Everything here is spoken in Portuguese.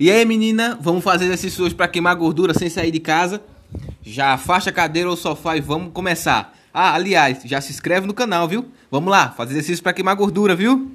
E aí, menina, vamos fazer exercícios hoje para queimar gordura sem sair de casa? Já afasta a cadeira ou sofá e vamos começar. Ah, aliás, já se inscreve no canal, viu? Vamos lá, fazer exercícios para queimar gordura, viu?